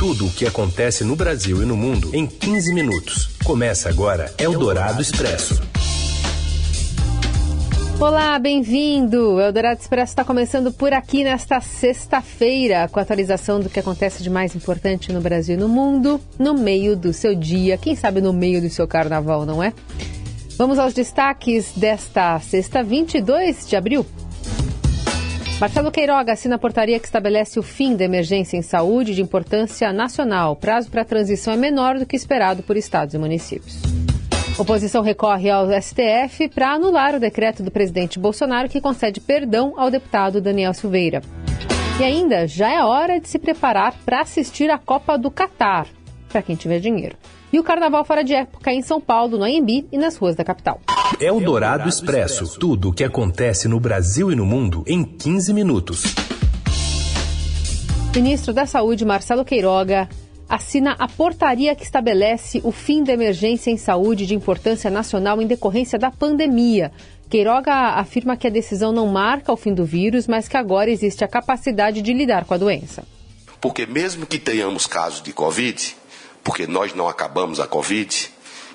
Tudo o que acontece no Brasil e no mundo em 15 minutos. Começa agora Eldorado Expresso. Olá, bem-vindo! Eldorado Expresso está começando por aqui nesta sexta-feira, com a atualização do que acontece de mais importante no Brasil e no mundo, no meio do seu dia, quem sabe no meio do seu carnaval, não é? Vamos aos destaques desta sexta, 22 de abril. Marcelo Queiroga assina a portaria que estabelece o fim da emergência em saúde de importância nacional. Prazo para a transição é menor do que esperado por estados e municípios. Oposição recorre ao STF para anular o decreto do presidente Bolsonaro que concede perdão ao deputado Daniel Silveira. E ainda, já é hora de se preparar para assistir a Copa do Catar, para quem tiver dinheiro e o carnaval fora de época em São Paulo, no Anhembi e nas ruas da capital. É o Dourado Expresso. Tudo o que acontece no Brasil e no mundo em 15 minutos. Ministro da Saúde, Marcelo Queiroga, assina a portaria que estabelece o fim da emergência em saúde de importância nacional em decorrência da pandemia. Queiroga afirma que a decisão não marca o fim do vírus, mas que agora existe a capacidade de lidar com a doença. Porque mesmo que tenhamos casos de Covid, porque nós não acabamos a Covid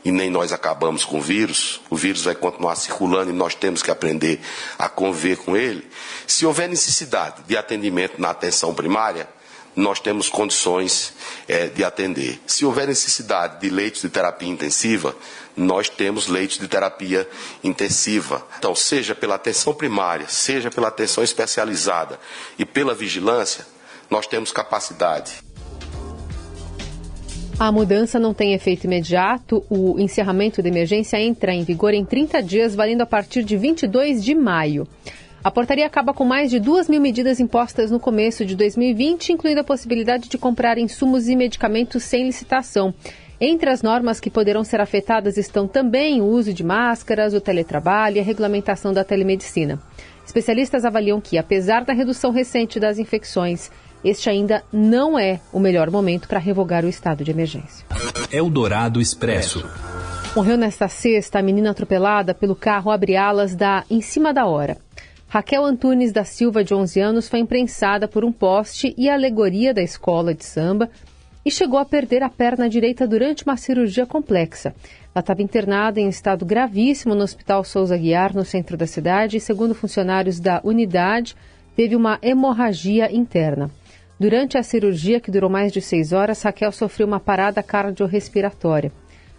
e nem nós acabamos com o vírus, o vírus vai continuar circulando e nós temos que aprender a conviver com ele. Se houver necessidade de atendimento na atenção primária, nós temos condições é, de atender. Se houver necessidade de leitos de terapia intensiva, nós temos leitos de terapia intensiva. Então, seja pela atenção primária, seja pela atenção especializada e pela vigilância, nós temos capacidade. A mudança não tem efeito imediato. O encerramento da emergência entra em vigor em 30 dias, valendo a partir de 22 de maio. A portaria acaba com mais de duas mil medidas impostas no começo de 2020, incluindo a possibilidade de comprar insumos e medicamentos sem licitação. Entre as normas que poderão ser afetadas estão também o uso de máscaras, o teletrabalho e a regulamentação da telemedicina. Especialistas avaliam que, apesar da redução recente das infecções este ainda não é o melhor momento para revogar o estado de emergência. Eldorado Expresso. Morreu nesta sexta a menina atropelada pelo carro abre-alas da Em Cima da Hora. Raquel Antunes da Silva, de 11 anos, foi imprensada por um poste e alegoria da escola de samba e chegou a perder a perna direita durante uma cirurgia complexa. Ela estava internada em estado gravíssimo no Hospital Souza Guiar, no centro da cidade, e, segundo funcionários da unidade, teve uma hemorragia interna. Durante a cirurgia, que durou mais de seis horas, Raquel sofreu uma parada cardiorrespiratória.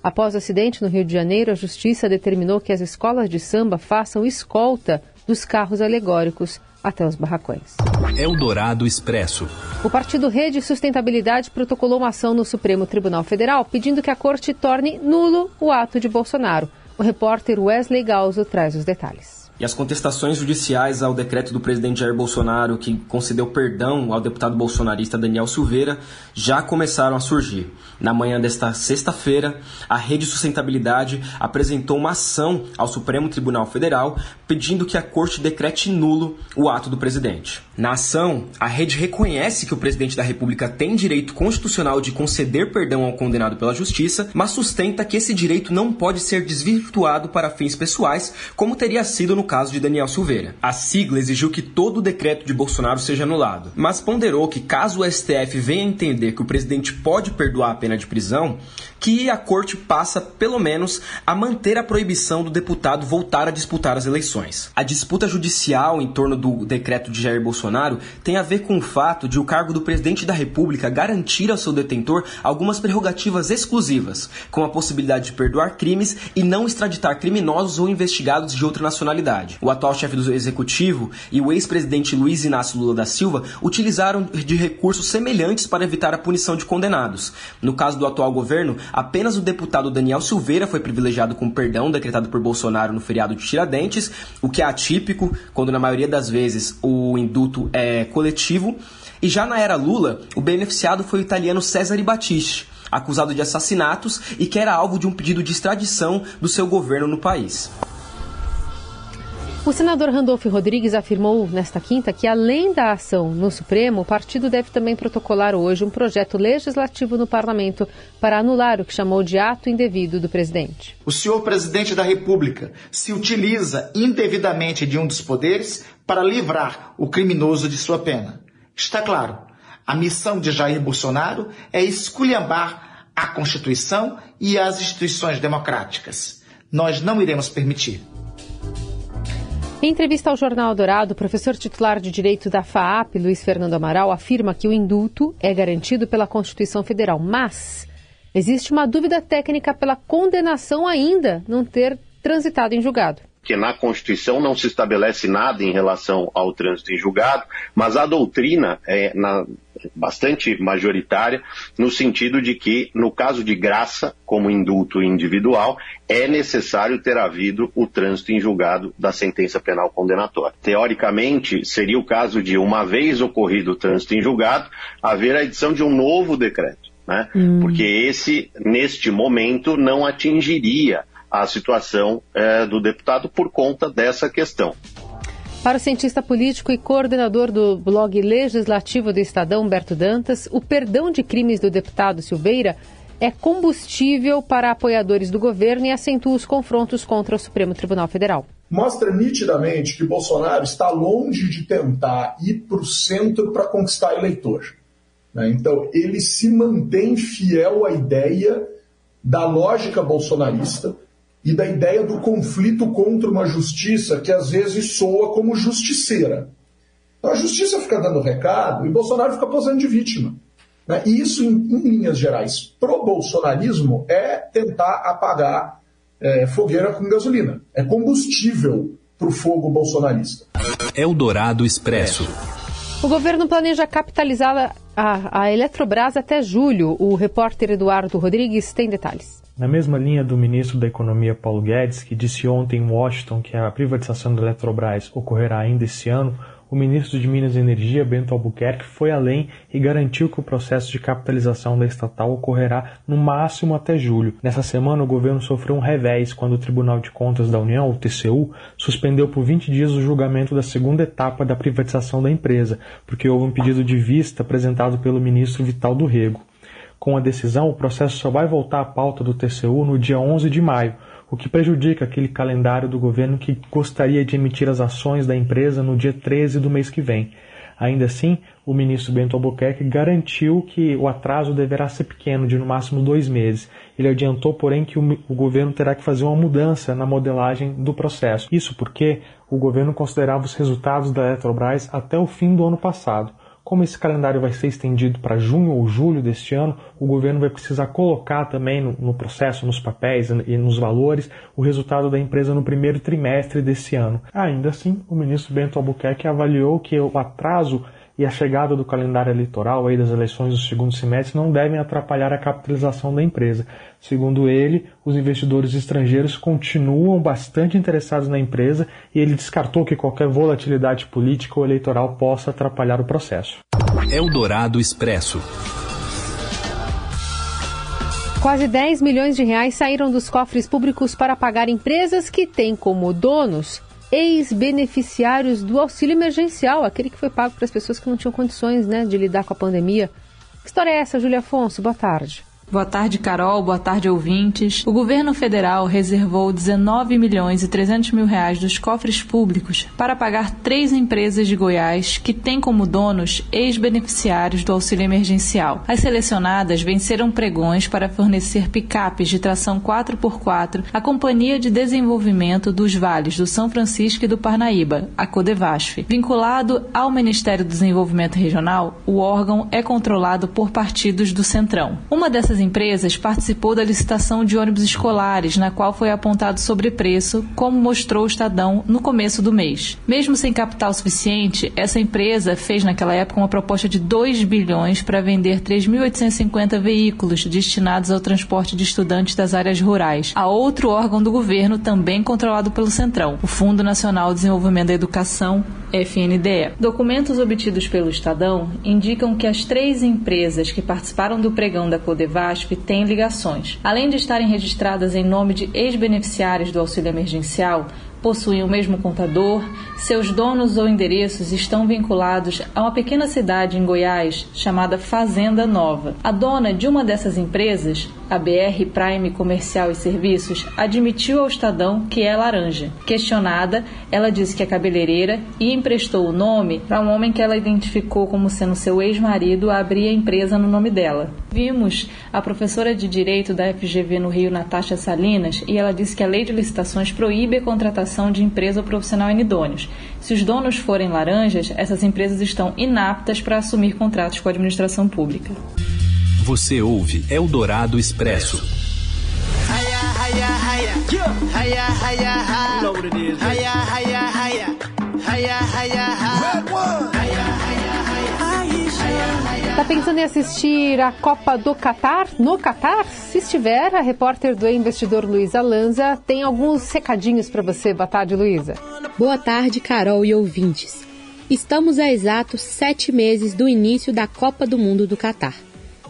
Após o acidente no Rio de Janeiro, a Justiça determinou que as escolas de samba façam escolta dos carros alegóricos até os barracões. Eldorado Expresso. O Partido Rede Sustentabilidade protocolou uma ação no Supremo Tribunal Federal pedindo que a corte torne nulo o ato de Bolsonaro. O repórter Wesley Galzo traz os detalhes. E as contestações judiciais ao decreto do presidente Jair Bolsonaro, que concedeu perdão ao deputado bolsonarista Daniel Silveira, já começaram a surgir. Na manhã desta sexta-feira, a Rede Sustentabilidade apresentou uma ação ao Supremo Tribunal Federal pedindo que a corte decrete nulo o ato do presidente. Na ação, a rede reconhece que o presidente da República tem direito constitucional de conceder perdão ao condenado pela justiça, mas sustenta que esse direito não pode ser desvirtuado para fins pessoais, como teria sido no caso de Daniel Silveira. A sigla exigiu que todo o decreto de Bolsonaro seja anulado, mas ponderou que caso o STF venha entender que o presidente pode perdoar a pena de prisão, que a corte passa, pelo menos, a manter a proibição do deputado voltar a disputar as eleições. A disputa judicial em torno do decreto de Jair Bolsonaro tem a ver com o fato de o cargo do presidente da República garantir ao seu detentor algumas prerrogativas exclusivas, como a possibilidade de perdoar crimes e não extraditar criminosos ou investigados de outra nacionalidade. O atual chefe do executivo e o ex-presidente Luiz Inácio Lula da Silva utilizaram de recursos semelhantes para evitar a punição de condenados. No caso do atual governo, apenas o deputado Daniel Silveira foi privilegiado com perdão decretado por Bolsonaro no feriado de Tiradentes, o que é atípico, quando na maioria das vezes o induto é coletivo. E já na era Lula, o beneficiado foi o italiano Cesare Battisti, acusado de assassinatos e que era alvo de um pedido de extradição do seu governo no país. O senador Randolfo Rodrigues afirmou nesta quinta que, além da ação no Supremo, o partido deve também protocolar hoje um projeto legislativo no parlamento para anular o que chamou de ato indevido do presidente. O senhor presidente da República se utiliza indevidamente de um dos poderes para livrar o criminoso de sua pena. Está claro. A missão de Jair Bolsonaro é esculhambar a Constituição e as instituições democráticas. Nós não iremos permitir. Em entrevista ao Jornal Dourado, o professor titular de Direito da FAAP, Luiz Fernando Amaral, afirma que o indulto é garantido pela Constituição Federal, mas existe uma dúvida técnica pela condenação ainda não ter transitado em julgado. Que na Constituição não se estabelece nada em relação ao trânsito em julgado, mas a doutrina é na, bastante majoritária no sentido de que, no caso de graça, como indulto individual, é necessário ter havido o trânsito em julgado da sentença penal condenatória. Teoricamente, seria o caso de, uma vez ocorrido o trânsito em julgado, haver a edição de um novo decreto. Né? Hum. Porque esse, neste momento, não atingiria a situação é, do deputado por conta dessa questão. Para o cientista político e coordenador do blog legislativo do Estadão, Humberto Dantas, o perdão de crimes do deputado Silveira é combustível para apoiadores do governo e acentua os confrontos contra o Supremo Tribunal Federal. Mostra nitidamente que Bolsonaro está longe de tentar ir para o centro para conquistar eleitor. Né? Então, ele se mantém fiel à ideia da lógica bolsonarista e da ideia do conflito contra uma justiça que às vezes soa como justiceira. Então a justiça fica dando recado e Bolsonaro fica posando de vítima. Né? E isso, em, em, linhas gerais, pro bolsonarismo é tentar apagar é, fogueira com gasolina. É combustível para o fogo bolsonarista. Eldorado Expresso. O governo planeja capitalizar a, a Eletrobras até julho. O repórter Eduardo Rodrigues tem detalhes. Na mesma linha do ministro da Economia Paulo Guedes, que disse ontem em Washington que a privatização da Eletrobras ocorrerá ainda esse ano, o ministro de Minas e Energia, Bento Albuquerque, foi além e garantiu que o processo de capitalização da estatal ocorrerá no máximo até julho. Nessa semana, o governo sofreu um revés quando o Tribunal de Contas da União, o TCU, suspendeu por 20 dias o julgamento da segunda etapa da privatização da empresa, porque houve um pedido de vista apresentado pelo ministro Vital do Rego. Com a decisão, o processo só vai voltar à pauta do TCU no dia 11 de maio, o que prejudica aquele calendário do governo que gostaria de emitir as ações da empresa no dia 13 do mês que vem. Ainda assim, o ministro Bento Albuquerque garantiu que o atraso deverá ser pequeno, de no máximo dois meses. Ele adiantou, porém, que o, governo terá que fazer uma mudança na modelagem do processo. Isso porque o governo considerava os resultados da Eletrobras até o fim do ano passado. Como esse calendário vai ser estendido para junho ou julho deste ano, o governo vai precisar colocar também no, no, processo, nos papéis e nos valores, o resultado da empresa no primeiro trimestre desse ano. Ainda assim, o ministro Bento Albuquerque avaliou que o atraso e a chegada do calendário eleitoral aí das eleições do segundo semestre não devem atrapalhar a capitalização da empresa. Segundo ele, os investidores estrangeiros continuam bastante interessados na empresa e ele descartou que qualquer volatilidade política ou eleitoral possa atrapalhar o processo. Eldorado Expresso. Quase 10 milhões de reais saíram dos cofres públicos para pagar empresas que têm como donos ex-beneficiários do auxílio emergencial, aquele que foi pago para as pessoas que não tinham condições né, de lidar com a pandemia. Que história é essa, Júlia Afonso? Boa tarde. Boa tarde, Carol. Boa tarde, ouvintes. O governo federal reservou 19 milhões e 300 mil reais dos cofres públicos para pagar três empresas de Goiás que têm como donos ex-beneficiários do auxílio emergencial. As selecionadas venceram pregões para fornecer picapes de tração 4x4 à Companhia de Desenvolvimento dos Vales do São Francisco e do Parnaíba, a Codevasf. Vinculado ao Ministério do Desenvolvimento Regional, o órgão é controlado por partidos do Centrão. Uma dessas dessas empresas participou da licitação de ônibus escolares, na qual foi apontado sobrepreço, como mostrou o Estadão no começo do mês. Mesmo sem capital suficiente, essa empresa fez naquela época uma proposta de 2 bilhões para vender 3.850 veículos destinados ao transporte de estudantes das áreas rurais, a outro órgão do governo também controlado pelo Centrão, o Fundo Nacional de Desenvolvimento da Educação, FNDE. Documentos obtidos pelo Estadão indicam que as três empresas que participaram do pregão da Codevasf VASP têm ligações. Além de estarem registradas em nome de ex-beneficiários do auxílio emergencial, possuem o mesmo contador, seus donos ou endereços estão vinculados a uma pequena cidade em Goiás chamada Fazenda Nova. A dona de uma dessas empresas, a BR Prime Comercial e Serviços, admitiu ao Estadão que é laranja. Questionada, ela disse que é cabeleireira e emprestou o nome para um homem que ela identificou como sendo seu ex-marido a abrir a empresa no nome dela. Vimos a professora de Direito da FGV no Rio, Natasha Salinas, e ela disse que a lei de licitações proíbe a contratação de empresa ou profissional inidôneos. Se os donos forem laranjas, essas empresas estão inaptas para assumir contratos com a administração pública. Você ouve Eldorado Expresso. Tá pensando em assistir a Copa do Catar? No Catar? Se estiver, a repórter do investidor Luísa Lanza tem alguns recadinhos para você. Boa tarde, Luísa. Boa tarde, Carol e ouvintes. Estamos a exatos sete meses do início da Copa do Mundo do Catar.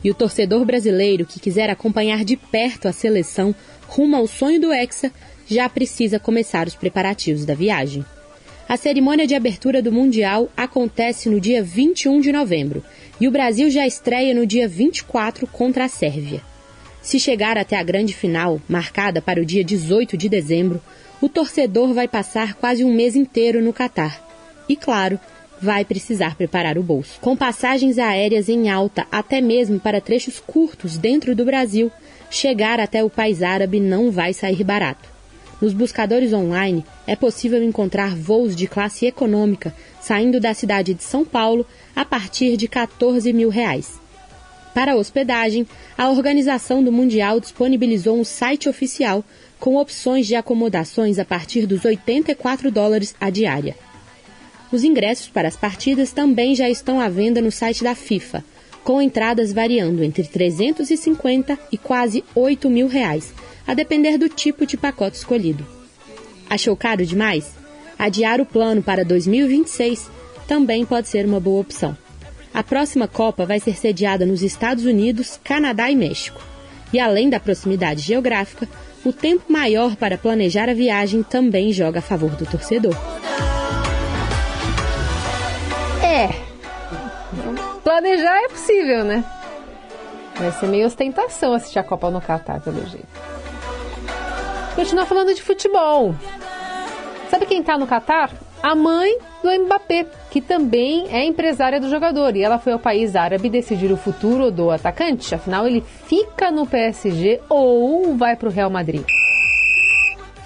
E o torcedor brasileiro que quiser acompanhar de perto a seleção rumo ao sonho do Hexa já precisa começar os preparativos da viagem. A cerimônia de abertura do Mundial acontece no dia 21 de novembro e o Brasil já estreia no dia 24 contra a Sérvia. Se chegar até a grande final, marcada para o dia 18 de dezembro, o torcedor vai passar quase um mês inteiro no Catar. E claro, vai precisar preparar o bolso. Com passagens aéreas em alta, até mesmo para trechos curtos dentro do Brasil, chegar até o país árabe não vai sair barato. Nos buscadores online é possível encontrar voos de classe econômica saindo da cidade de São Paulo a partir de 14 mil reais. Para a hospedagem, a organização do Mundial disponibilizou um site oficial com opções de acomodações a partir dos 84 dólares a diária. Os ingressos para as partidas também já estão à venda no site da FIFA, com entradas variando entre 350 e quase 8 mil reais, a depender do tipo de pacote escolhido. Achou caro demais? Adiar o plano para 2026 também pode ser uma boa opção. A próxima Copa vai ser sediada nos Estados Unidos, Canadá e México. E além da proximidade geográfica, o tempo maior para planejar a viagem também joga a favor do torcedor. Planejar é possível, né? Vai ser meio ostentação assistir a Copa no Catar, pelo jeito. Continuar falando de futebol. Sabe quem tá no Catar? A mãe do Mbappé, que também é empresária do jogador. E ela foi ao país árabe decidir o futuro do atacante. Afinal, ele fica no PSG ou vai para o Real Madrid.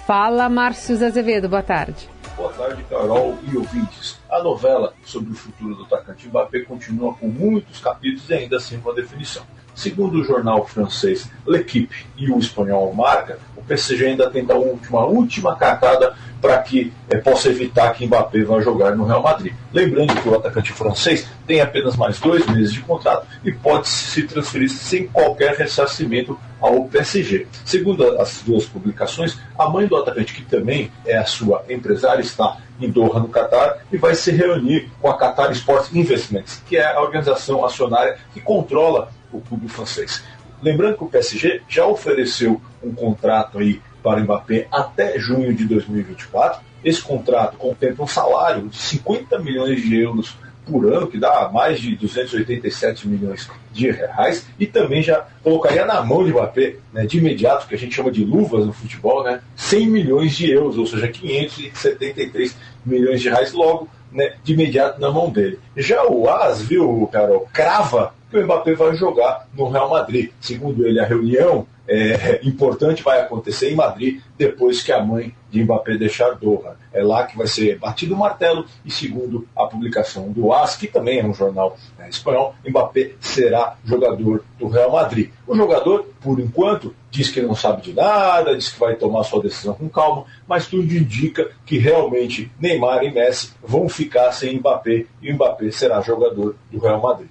Fala, Márcio Azevedo. Boa tarde. Boa tarde, Carol e ouvintes. A novela sobre o futuro do atacante Mbappé continua com muitos capítulos e ainda sem uma definição. Segundo o jornal francês L'Equipe e o espanhol Marca, o PSG ainda tenta uma última cartada para que é, possa evitar que Mbappé vá jogar no Real Madrid. Lembrando que o atacante francês tem apenas mais dois meses de contrato e pode se transferir sem qualquer ressarcimento ao PSG. Segundo as duas publicações, a mãe do atacante, que também é a sua empresária, está em Doha, no Catar, e vai se reunir com a Qatar Sports Investments, que é a organização acionária que controla o clube francês. Lembrando que o PSG já ofereceu um contrato aí para o Mbappé até junho de 2024. Esse contrato contempla um salário de 50 milhões de euros por ano, que dá mais de 287 milhões de reais, e também já colocaria na mão de Mbappé, né, de imediato, que a gente chama de luvas no futebol, né, 100 milhões de euros, ou seja, 573 milhões de reais logo, né, de imediato na mão dele. Já o AS, viu, Carol, crava que o Mbappé vai jogar no Real Madrid. Segundo ele, a reunião é, importante vai acontecer em Madrid depois que a mãe de Mbappé deixar Doha. É lá que vai ser batido o martelo e segundo a publicação do AS, que também é um jornal né, espanhol, Mbappé será jogador do Real Madrid. O jogador, por enquanto, diz que não sabe de nada, diz que vai tomar sua decisão com calma, mas tudo indica que realmente Neymar e Messi vão ficar sem Mbappé e Mbappé será jogador do Real Madrid.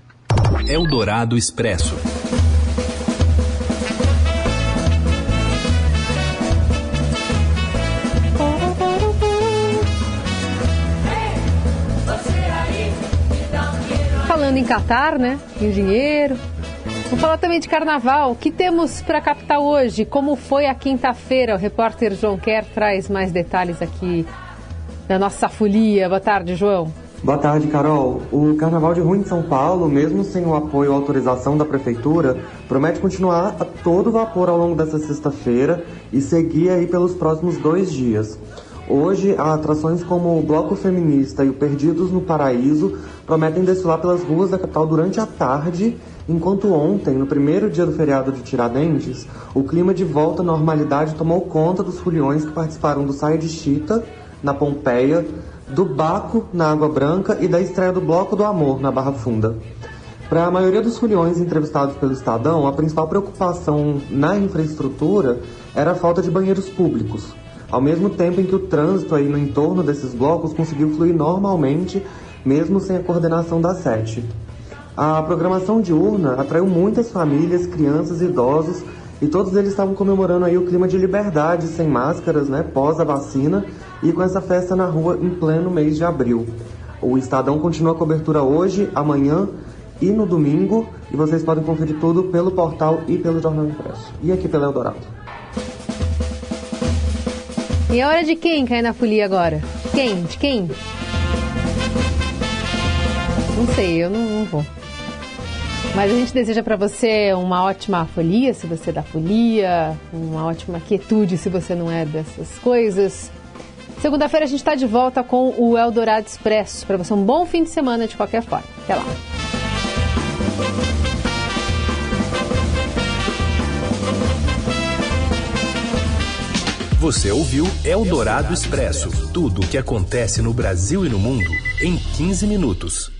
Eldorado Expresso. Falando em Catar, né? Em dinheiro. Vamos falar também de carnaval. O que temos para a capital hoje? Como foi a quinta-feira? O repórter João Quer traz mais detalhes aqui da nossa folia. Boa tarde, João. Boa tarde, Carol. O Carnaval de Rua em São Paulo, mesmo sem o apoio ou autorização da Prefeitura, promete continuar a todo vapor ao longo dessa sexta-feira e seguir aí pelos próximos dois dias. Hoje, atrações como o Bloco Feminista e o Perdidos no Paraíso prometem desfilar pelas ruas da capital durante a tarde, enquanto ontem, no primeiro dia do feriado de Tiradentes, o clima de volta à normalidade tomou conta dos foliões que participaram do Saia de Chita, na Pompeia, do Baco, na Água Branca e da estreia do Bloco do Amor, na Barra Funda. Para a maioria dos foliões entrevistados pelo Estadão, a principal preocupação na infraestrutura era a falta de banheiros públicos ao mesmo tempo em que o trânsito aí no entorno desses blocos conseguiu fluir normalmente, mesmo sem a coordenação da sete. A programação diurna atraiu muitas famílias, crianças e idosos, e todos eles estavam comemorando aí o clima de liberdade, sem máscaras, né, pós a vacina, e com essa festa na rua em pleno mês de abril. O Estadão continua a cobertura hoje, amanhã e no domingo, e vocês podem conferir tudo pelo portal e pelo Jornal Impresso. E aqui pelo Eldorado. E é hora de quem cair na folia agora? Quem? De quem? Não sei, eu não, não vou. Mas a gente deseja para você uma ótima folia, se você é da folia, uma ótima quietude, se você não é dessas coisas. Segunda-feira a gente está de volta com o Eldorado Expresso. Para você, um bom fim de semana de qualquer forma. Até lá. Você ouviu Eldorado Expresso tudo o que acontece no Brasil e no mundo em 15 minutos.